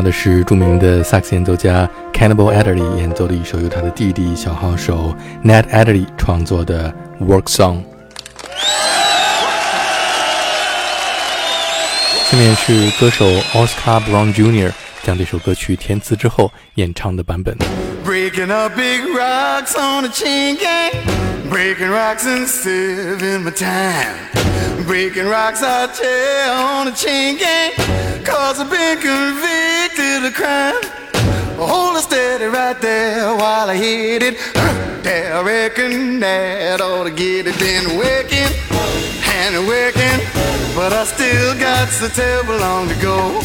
到的是著名的萨克斯演奏家 Cannibal Adderley 演奏的一首由他的弟弟小号手 Ned Adderley 创作的 Work Song。下面是歌手 Oscar Brown Jr. 将这首歌曲填词之后演唱的版本。Breaking up big rocks on a chain gang. Breaking rocks and saving my time. Breaking rocks I tell on a chain gang. Cause I've been convicted of crime. Hold it steady right there while I hit it. There, I reckon that ought to get it. Been working and working, but I still got so terrible long to go.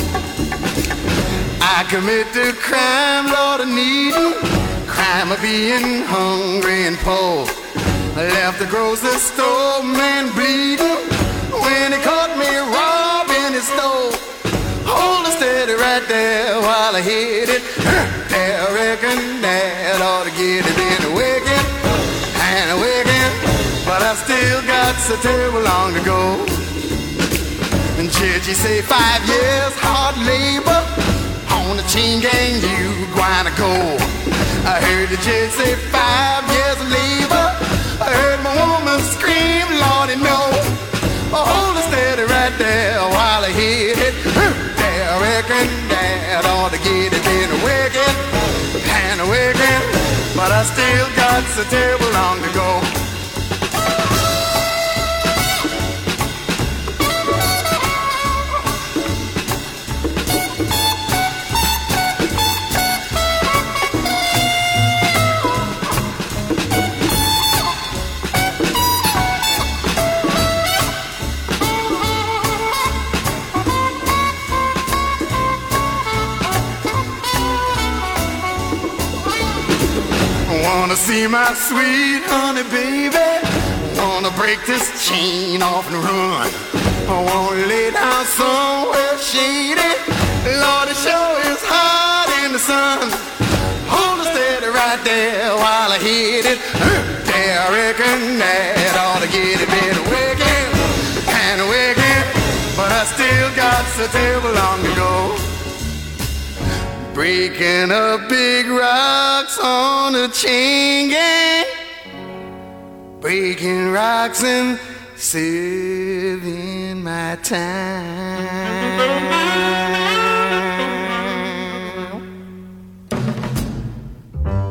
I commit the crime, Lord, of needing. Crime of being hungry and poor. I left the grocery store, man, bleeding. I hit it. I reckon that ought to get it. Been wicked and wicked, but I still got so terrible long to go. And you say five years hard labor on the chain gang, you gonna go. I heard the judge say five years of labor. I heard my woman scream, Lordy, no. Oh, hold it steady right there while I hit it. That ought to get it. Wicked and wicked, but I still got so terrible long to go. My sweet honey baby. Wanna break this chain off and run. I wanna lay down somewhere shady. Lord, it sure is hot in the sun. Hold it steady right there while I hit it. There, I reckon that ought to get it Been wicked. And wicked But I still got to go Breaking up big rocks on a chain gang. Breaking rocks and saving my time.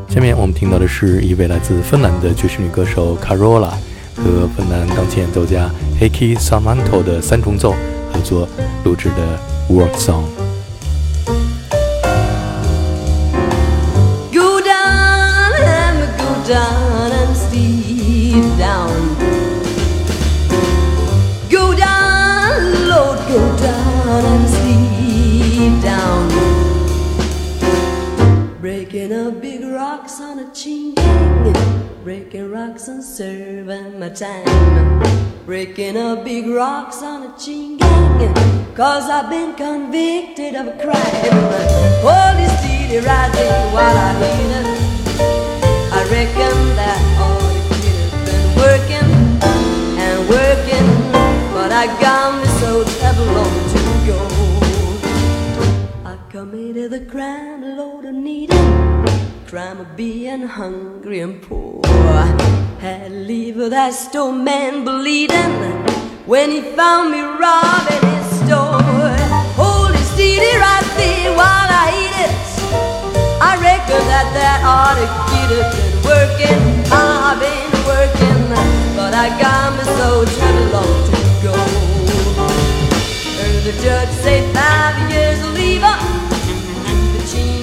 下面我们听到的是一位来自芬兰的爵士女歌手 Carola 和芬兰钢琴演奏家 Heikki Sarmanto 的三重奏合作录制的 Work Song。Down and sleep down. Go down, Lord, go down and sleep down. Breaking up big rocks on a chain gang. Breaking rocks and serving my time. Breaking up big rocks on a chain gang. Cause I've been convicted of a crime. Holy steady rising while I hit it. I reckon that all the kids have been working and working. But I got me so terrible long to go. I committed the crime, Lord, of needing. Crime of being hungry and poor. Had to leave that store man bleeding when he found me robbing his store. I've been working, but I got me so to go. Heard the judge say five years up.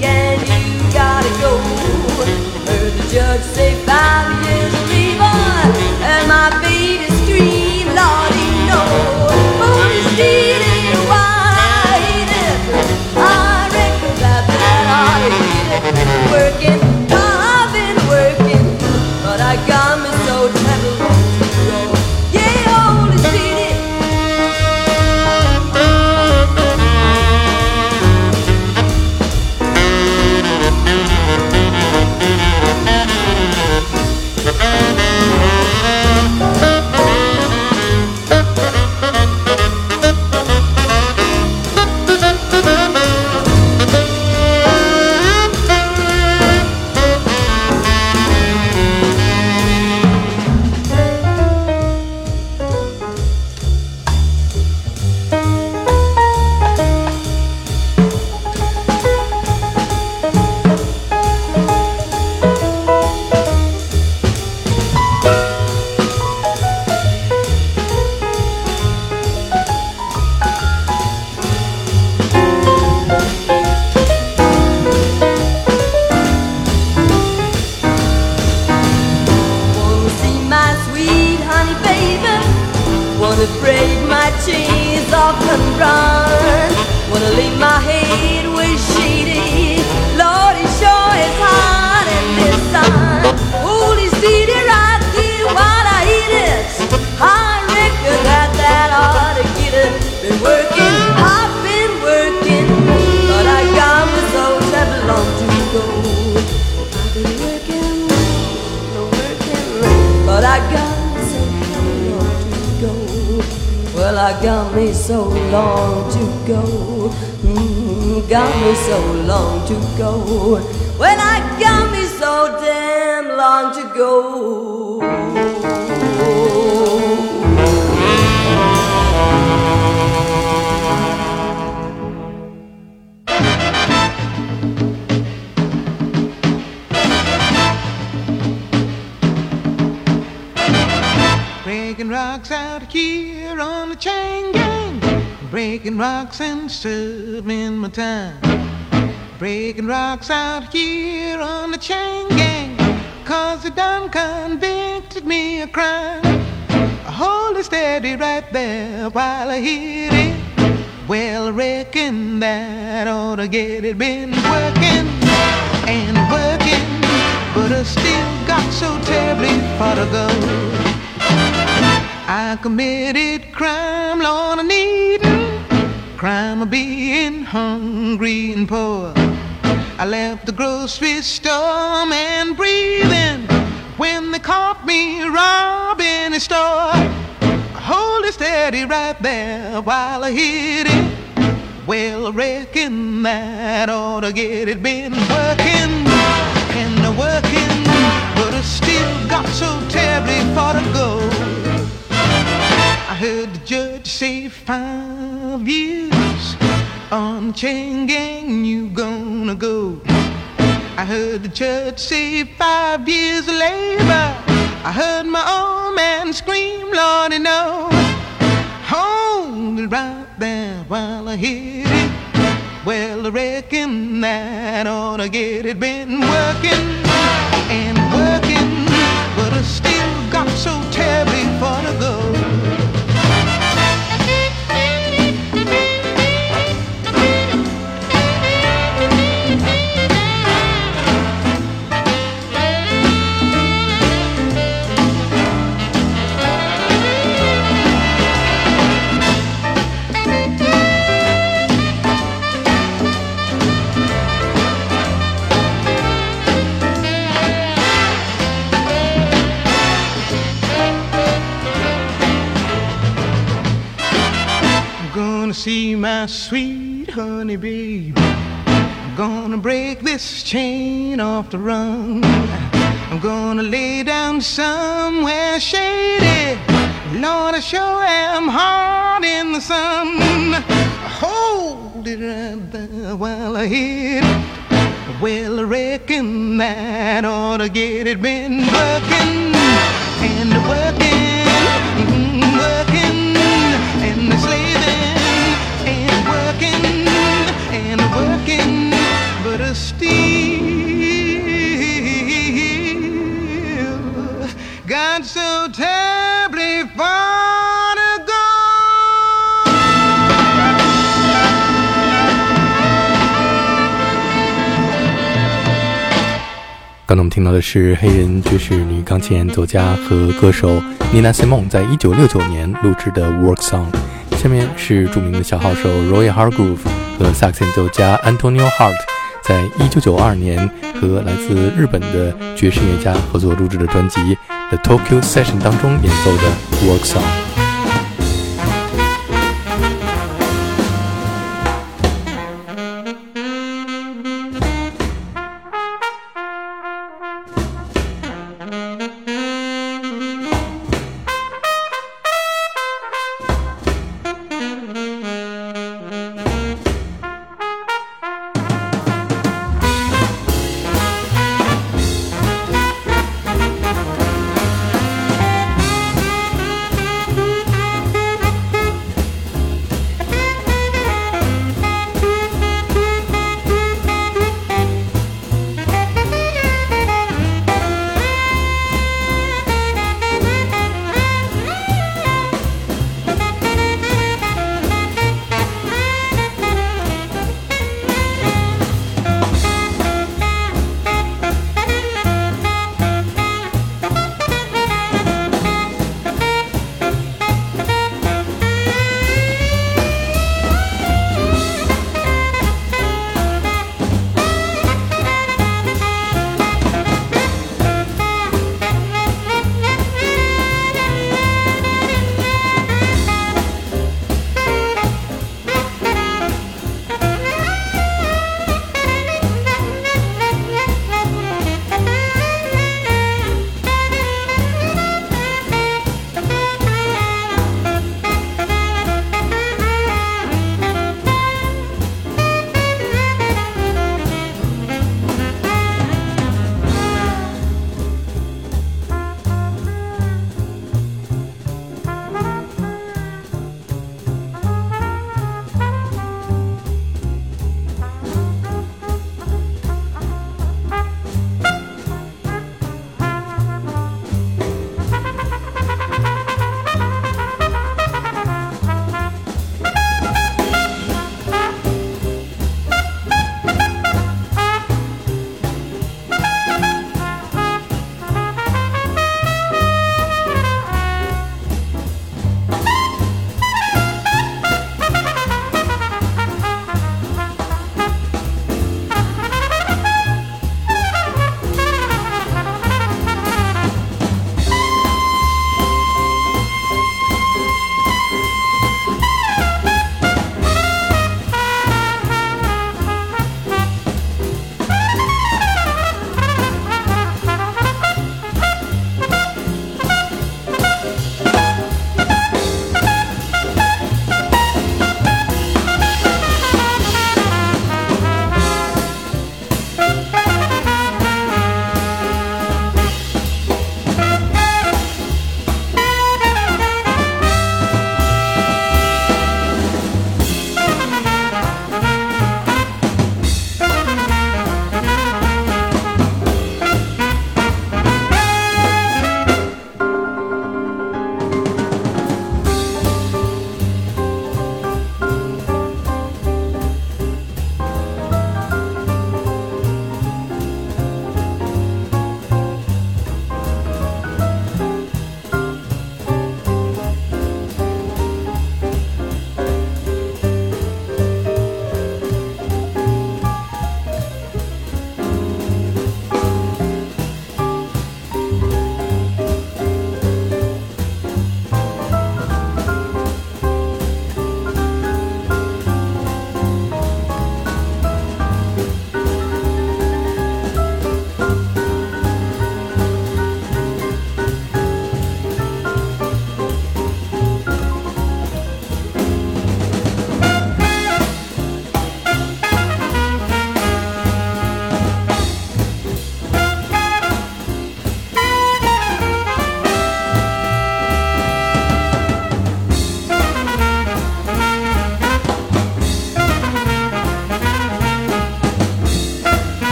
Gang, you gotta go. Heard the judge say Well, I got me so damn long to go. Breaking rocks out here on the chain gang. Breaking rocks and serving my time. Breaking rocks out here on the chain gang. Cause they done convicted me of crime. Hold it steady right there while I hit it. Well, I reckon that ought to get it. Been working and working, but I still got so terribly far to go. I committed crime, Lord, I needin' crime of being hungry and poor. I left the grocery store and breathing when they caught me robbing a store. Hold it steady right there while I hit it. Well, reckon that ought to get it. Been working and working, but I still got so terribly far to go. I heard the judge say five years on chain gang you gonna go. I heard the judge say five years of labor. I heard my old man scream, Lordy, no. Hold it right there while I hit it. Well, I reckon that ought to get it. Been working see my sweet honey baby. I'm gonna break this chain off the run. I'm gonna lay down somewhere shady. Lord, I sure am hard in the sun. Hold it right there while I hit it. Well, I reckon that ought to get it. Been working 刚才我们听到的是黑人爵士女钢琴演奏家和歌手 Nina Simon 在一九六九年录制的《Work Song》。下面是著名的小号手 Roy Hargrove 和萨克斯演奏家 Antonio Hart 在一九九二年和来自日本的爵士乐家合作录制的专辑《The Tokyo Session》当中演奏的《Work Song》。